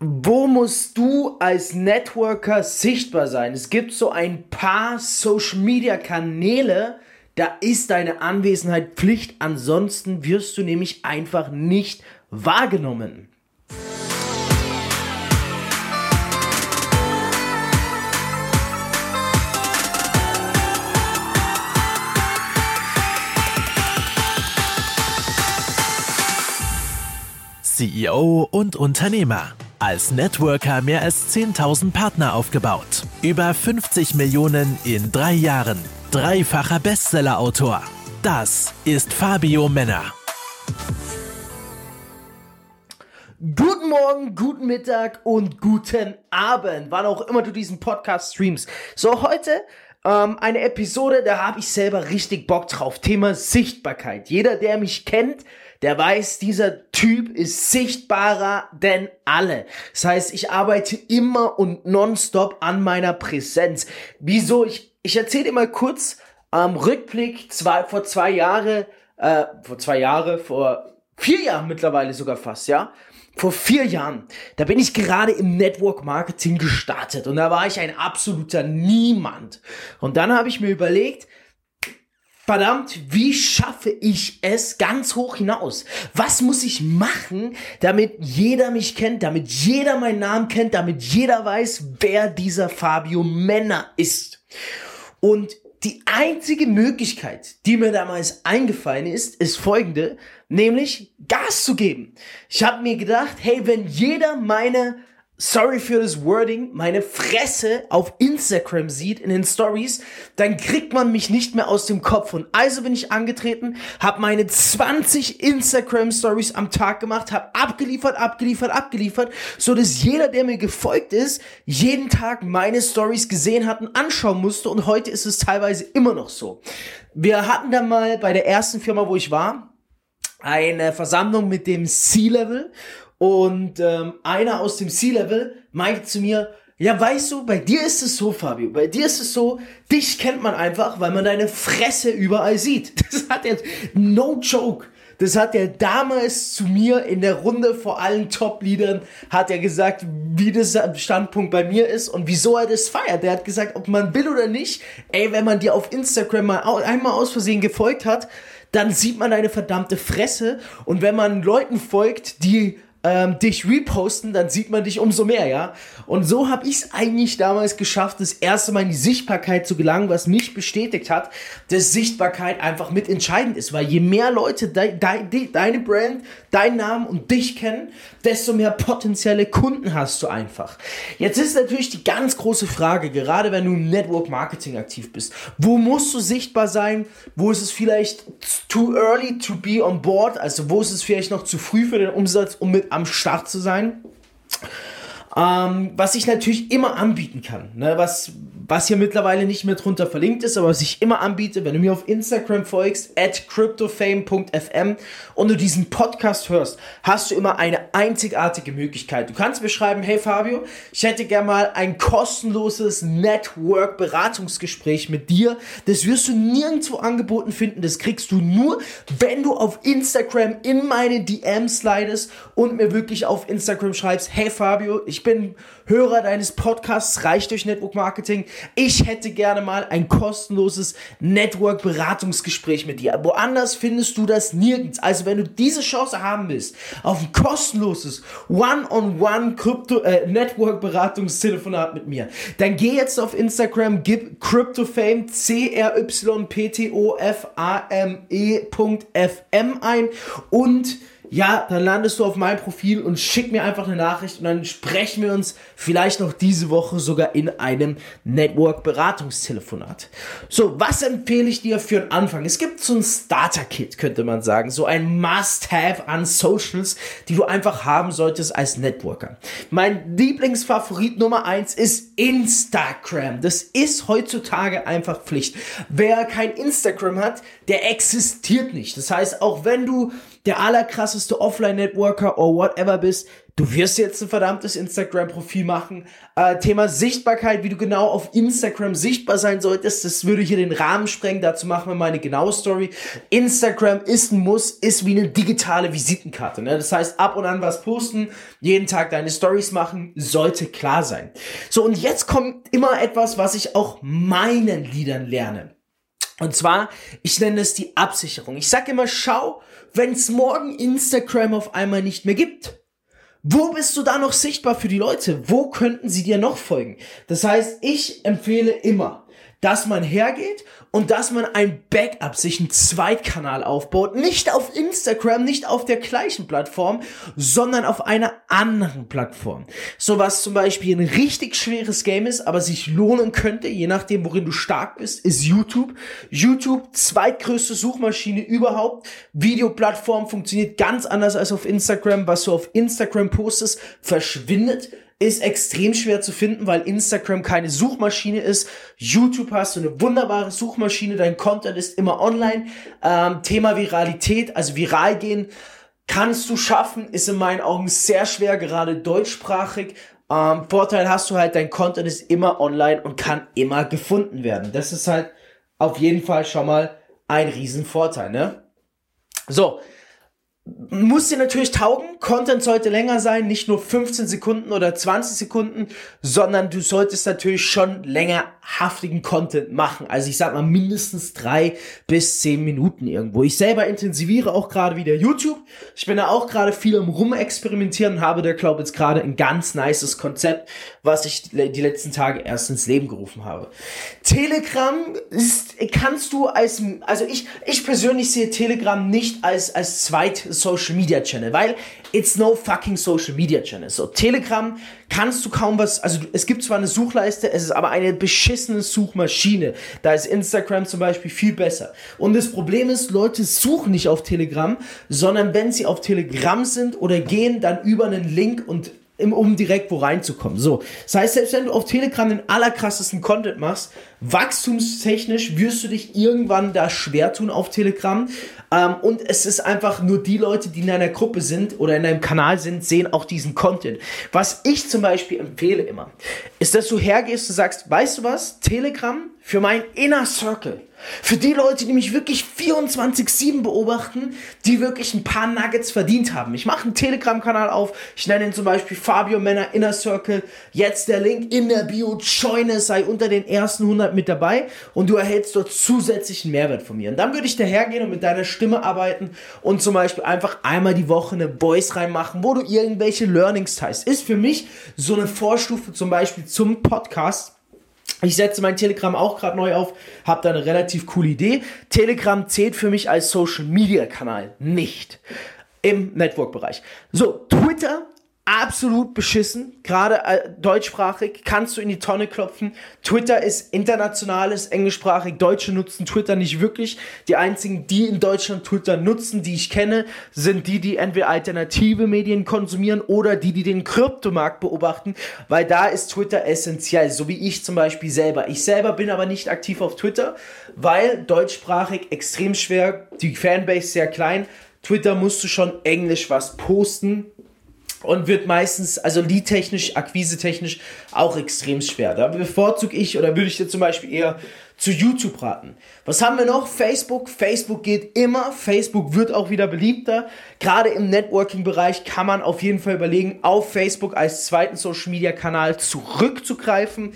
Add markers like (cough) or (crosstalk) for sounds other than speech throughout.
Wo musst du als Networker sichtbar sein? Es gibt so ein paar Social Media Kanäle, da ist deine Anwesenheit Pflicht, ansonsten wirst du nämlich einfach nicht wahrgenommen. CEO und Unternehmer. Als Networker mehr als 10.000 Partner aufgebaut. Über 50 Millionen in drei Jahren. Dreifacher Bestsellerautor. Das ist Fabio Männer. Guten Morgen, guten Mittag und guten Abend, wann auch immer du diesen Podcast streamst. So, heute ähm, eine Episode, da habe ich selber richtig Bock drauf. Thema Sichtbarkeit. Jeder, der mich kennt, der weiß, dieser Typ ist sichtbarer denn alle. Das heißt, ich arbeite immer und nonstop an meiner Präsenz. Wieso? Ich, ich erzähle mal kurz ähm, Rückblick zwei, vor zwei Jahre, äh, vor zwei Jahre, vor vier Jahren mittlerweile sogar fast, ja. Vor vier Jahren, da bin ich gerade im Network Marketing gestartet und da war ich ein absoluter Niemand. Und dann habe ich mir überlegt, verdammt, wie schaffe ich es ganz hoch hinaus? Was muss ich machen, damit jeder mich kennt, damit jeder meinen Namen kennt, damit jeder weiß, wer dieser Fabio Männer ist? Und die einzige Möglichkeit, die mir damals eingefallen ist, ist folgende, nämlich Gas zu geben. Ich habe mir gedacht, hey, wenn jeder meine sorry für das Wording, meine Fresse auf Instagram sieht in den Stories, dann kriegt man mich nicht mehr aus dem Kopf. Und also bin ich angetreten, habe meine 20 Instagram Stories am Tag gemacht, habe abgeliefert, abgeliefert, abgeliefert, so dass jeder, der mir gefolgt ist, jeden Tag meine Stories gesehen hat und anschauen musste. Und heute ist es teilweise immer noch so. Wir hatten da mal bei der ersten Firma, wo ich war, eine Versammlung mit dem C-Level und ähm, einer aus dem C-Level meinte zu mir, ja, weißt du, bei dir ist es so, Fabio, bei dir ist es so, dich kennt man einfach, weil man deine Fresse überall sieht. (laughs) Das hat er, no joke. Das hat er damals zu mir in der Runde vor allen Top-Leadern, hat er gesagt, wie das Standpunkt bei mir ist und wieso er das feiert. Der hat gesagt, ob man will oder nicht, ey, wenn man dir auf Instagram mal einmal aus Versehen gefolgt hat, dann sieht man deine verdammte Fresse. Und wenn man Leuten folgt, die ähm, dich reposten, dann sieht man dich umso mehr, ja. Und so habe ich es eigentlich damals geschafft, das erste Mal in die Sichtbarkeit zu gelangen, was mich bestätigt hat, dass Sichtbarkeit einfach mit entscheidend ist, weil je mehr Leute de de deine Brand, deinen Namen und dich kennen, desto mehr potenzielle Kunden hast du einfach. Jetzt ist natürlich die ganz große Frage, gerade wenn du im Network Marketing aktiv bist, wo musst du sichtbar sein? Wo ist es vielleicht too early to be on board? Also wo ist es vielleicht noch zu früh für den Umsatz, um mit am Start zu sein? Ähm, was ich natürlich immer anbieten kann, ne? was, was hier mittlerweile nicht mehr drunter verlinkt ist, aber was ich immer anbiete, wenn du mir auf Instagram folgst, at cryptofame.fm und du diesen Podcast hörst, hast du immer eine einzigartige Möglichkeit. Du kannst mir schreiben, hey Fabio, ich hätte gerne mal ein kostenloses Network-Beratungsgespräch mit dir. Das wirst du nirgendwo angeboten finden, das kriegst du nur, wenn du auf Instagram in meine DMs slidest und mir wirklich auf Instagram schreibst, hey Fabio, ich bin Hörer deines Podcasts Reich durch Network Marketing. Ich hätte gerne mal ein kostenloses Network-Beratungsgespräch mit dir. Woanders findest du das nirgends. Also wenn du diese Chance haben willst, auf ein kostenloses One-on-One Krypto äh, Network-Beratungstelefonat mit mir, dann geh jetzt auf Instagram, gib CryptoFame C R Y P T O F A M E.fm ein und ja, dann landest du auf meinem Profil und schick mir einfach eine Nachricht und dann sprechen wir uns vielleicht noch diese Woche sogar in einem Network-Beratungstelefonat. So, was empfehle ich dir für einen Anfang? Es gibt so ein Starter-Kit, könnte man sagen, so ein Must-Have an Socials, die du einfach haben solltest als Networker. Mein Lieblingsfavorit Nummer eins ist Instagram. Das ist heutzutage einfach Pflicht. Wer kein Instagram hat, der existiert nicht. Das heißt, auch wenn du der allerkrasseste Offline-Networker or whatever bist, Du wirst jetzt ein verdammtes Instagram-Profil machen. Äh, Thema Sichtbarkeit, wie du genau auf Instagram sichtbar sein solltest, das würde hier den Rahmen sprengen. Dazu machen wir mal eine genaue Story. Instagram ist ein Muss, ist wie eine digitale Visitenkarte. Ne? Das heißt, ab und an was posten, jeden Tag deine Stories machen, sollte klar sein. So, und jetzt kommt immer etwas, was ich auch meinen Liedern lerne. Und zwar, ich nenne es die Absicherung. Ich sag immer, schau, wenn es morgen Instagram auf einmal nicht mehr gibt wo bist du da noch sichtbar für die Leute? Wo könnten sie dir noch folgen? Das heißt, ich empfehle immer, dass man hergeht und dass man ein Backup, sich einen Zweitkanal aufbaut. Nicht auf Instagram, nicht auf der gleichen Plattform, sondern auf einer anderen Plattform. So was zum Beispiel ein richtig schweres Game ist, aber sich lohnen könnte, je nachdem, worin du stark bist, ist YouTube. YouTube, zweitgrößte Suchmaschine überhaupt. Videoplattform funktioniert ganz anders als auf Instagram. Was du auf Instagram postest, verschwindet ist extrem schwer zu finden, weil Instagram keine Suchmaschine ist. YouTube hast du eine wunderbare Suchmaschine, dein Content ist immer online. Ähm, Thema Viralität, also viral gehen, kannst du schaffen, ist in meinen Augen sehr schwer, gerade deutschsprachig. Ähm, Vorteil hast du halt, dein Content ist immer online und kann immer gefunden werden. Das ist halt auf jeden Fall schon mal ein Riesenvorteil, ne? So, muss dir natürlich taugen. Content sollte länger sein, nicht nur 15 Sekunden oder 20 Sekunden, sondern du solltest natürlich schon längerhaftigen Content machen. Also ich sag mal mindestens drei bis zehn Minuten irgendwo. Ich selber intensiviere auch gerade wieder YouTube. Ich bin da auch gerade viel im Rumexperimentieren und habe da, glaube jetzt gerade ein ganz nices Konzept, was ich die letzten Tage erst ins Leben gerufen habe. Telegram ist, kannst du als, also ich, ich persönlich sehe Telegram nicht als, als zweit Social Media Channel, weil it's no fucking Social Media Channel. So, Telegram kannst du kaum was, also es gibt zwar eine Suchleiste, es ist aber eine beschissene Suchmaschine. Da ist Instagram zum Beispiel viel besser. Und das Problem ist, Leute suchen nicht auf Telegram, sondern wenn sie auf Telegram sind oder gehen dann über einen Link und um direkt wo reinzukommen. So, das heißt, selbst wenn du auf Telegram den allerkrassesten Content machst, wachstumstechnisch wirst du dich irgendwann da schwer tun auf Telegram. Ähm, und es ist einfach nur die Leute, die in deiner Gruppe sind oder in deinem Kanal sind, sehen auch diesen Content. Was ich zum Beispiel empfehle immer, ist, dass du hergehst und sagst, weißt du was, Telegram für mein Inner Circle für die Leute, die mich wirklich 24-7 beobachten, die wirklich ein paar Nuggets verdient haben. Ich mache einen Telegram-Kanal auf. Ich nenne ihn zum Beispiel Fabio Männer Inner Circle. Jetzt der Link in der Bio. Joine, sei unter den ersten 100 mit dabei und du erhältst dort zusätzlichen Mehrwert von mir. Und dann würde ich dahergehen und mit deiner Stimme arbeiten und zum Beispiel einfach einmal die Woche eine Voice reinmachen, wo du irgendwelche Learnings teilst. Ist für mich so eine Vorstufe zum Beispiel zum Podcast ich setze mein Telegram auch gerade neu auf, habe da eine relativ coole Idee. Telegram zählt für mich als Social Media Kanal nicht im Network-Bereich. So, Twitter absolut beschissen, gerade äh, deutschsprachig, kannst du in die Tonne klopfen. Twitter ist internationales, englischsprachig, Deutsche nutzen Twitter nicht wirklich. Die einzigen, die in Deutschland Twitter nutzen, die ich kenne, sind die, die entweder alternative Medien konsumieren oder die, die den Kryptomarkt beobachten, weil da ist Twitter essentiell, so wie ich zum Beispiel selber. Ich selber bin aber nicht aktiv auf Twitter, weil deutschsprachig extrem schwer, die Fanbase sehr klein. Twitter musst du schon Englisch was posten, und wird meistens, also lead-technisch, akquise-technisch auch extrem schwer. Da bevorzuge ich oder würde ich dir zum Beispiel eher zu YouTube raten. Was haben wir noch? Facebook. Facebook geht immer. Facebook wird auch wieder beliebter. Gerade im Networking-Bereich kann man auf jeden Fall überlegen, auf Facebook als zweiten Social-Media-Kanal zurückzugreifen.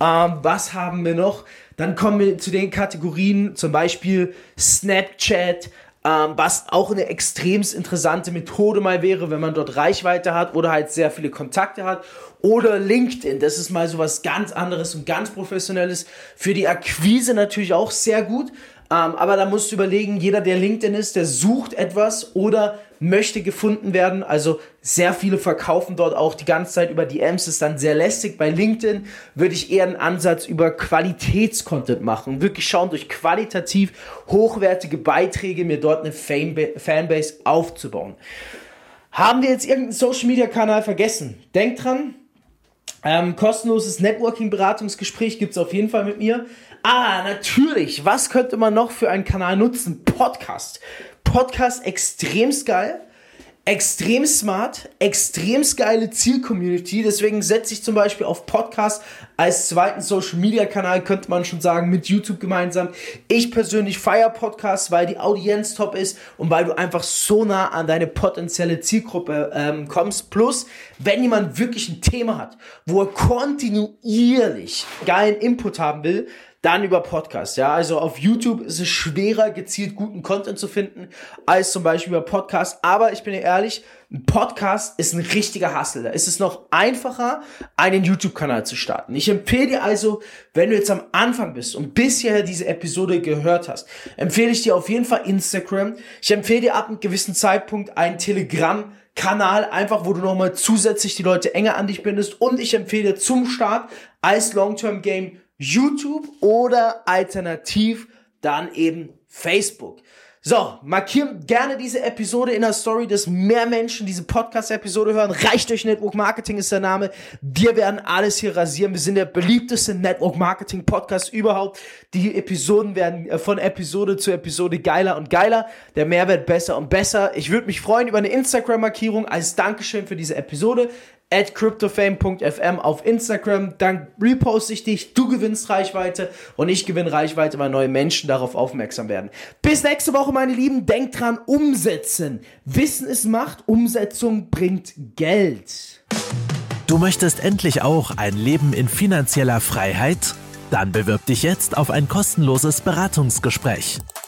Ähm, was haben wir noch? Dann kommen wir zu den Kategorien, zum Beispiel Snapchat, ähm, was auch eine extrem interessante Methode mal wäre, wenn man dort Reichweite hat oder halt sehr viele Kontakte hat. Oder LinkedIn, das ist mal so was ganz anderes und ganz professionelles. Für die Akquise natürlich auch sehr gut. Ähm, aber da musst du überlegen, jeder, der LinkedIn ist, der sucht etwas oder möchte gefunden werden. Also sehr viele verkaufen dort auch die ganze Zeit über DMs, ist dann sehr lästig. Bei LinkedIn würde ich eher einen Ansatz über Qualitätscontent machen. Wirklich schauen, durch qualitativ hochwertige Beiträge mir dort eine Fanbase aufzubauen. Haben wir jetzt irgendeinen Social Media Kanal vergessen? Denkt dran, ähm, kostenloses Networking-Beratungsgespräch gibt es auf jeden Fall mit mir. Ah, natürlich. Was könnte man noch für einen Kanal nutzen? Podcast. Podcast extremst geil. extrem smart, extrem geile Zielcommunity. Deswegen setze ich zum Beispiel auf Podcast als zweiten Social Media Kanal, könnte man schon sagen, mit YouTube gemeinsam. Ich persönlich feiere Podcasts, weil die Audienz top ist und weil du einfach so nah an deine potenzielle Zielgruppe ähm, kommst. Plus, wenn jemand wirklich ein Thema hat, wo er kontinuierlich geilen Input haben will, dann über Podcast, ja. Also auf YouTube ist es schwerer, gezielt guten Content zu finden, als zum Beispiel über Podcast. Aber ich bin ehrlich, ein Podcast ist ein richtiger Hustle. Da ist es noch einfacher, einen YouTube-Kanal zu starten. Ich empfehle dir also, wenn du jetzt am Anfang bist und bisher diese Episode gehört hast, empfehle ich dir auf jeden Fall Instagram. Ich empfehle dir ab einem gewissen Zeitpunkt einen Telegram Kanal, einfach wo du nochmal zusätzlich die Leute enger an dich bindest. Und ich empfehle zum Start als Long-Term-Game YouTube oder alternativ dann eben Facebook. So, markiert gerne diese Episode in der Story, dass mehr Menschen diese Podcast-Episode hören. Reicht euch Network Marketing ist der Name. Wir werden alles hier rasieren. Wir sind der beliebteste Network Marketing Podcast überhaupt. Die Episoden werden äh, von Episode zu Episode geiler und geiler. Der Mehrwert besser und besser. Ich würde mich freuen über eine Instagram-Markierung als Dankeschön für diese Episode at cryptofame.fm auf Instagram. Dann reposte ich dich, du gewinnst Reichweite und ich gewinne Reichweite, weil neue Menschen darauf aufmerksam werden. Bis nächste Woche, meine Lieben. Denkt dran, umsetzen. Wissen ist Macht, Umsetzung bringt Geld. Du möchtest endlich auch ein Leben in finanzieller Freiheit? Dann bewirb dich jetzt auf ein kostenloses Beratungsgespräch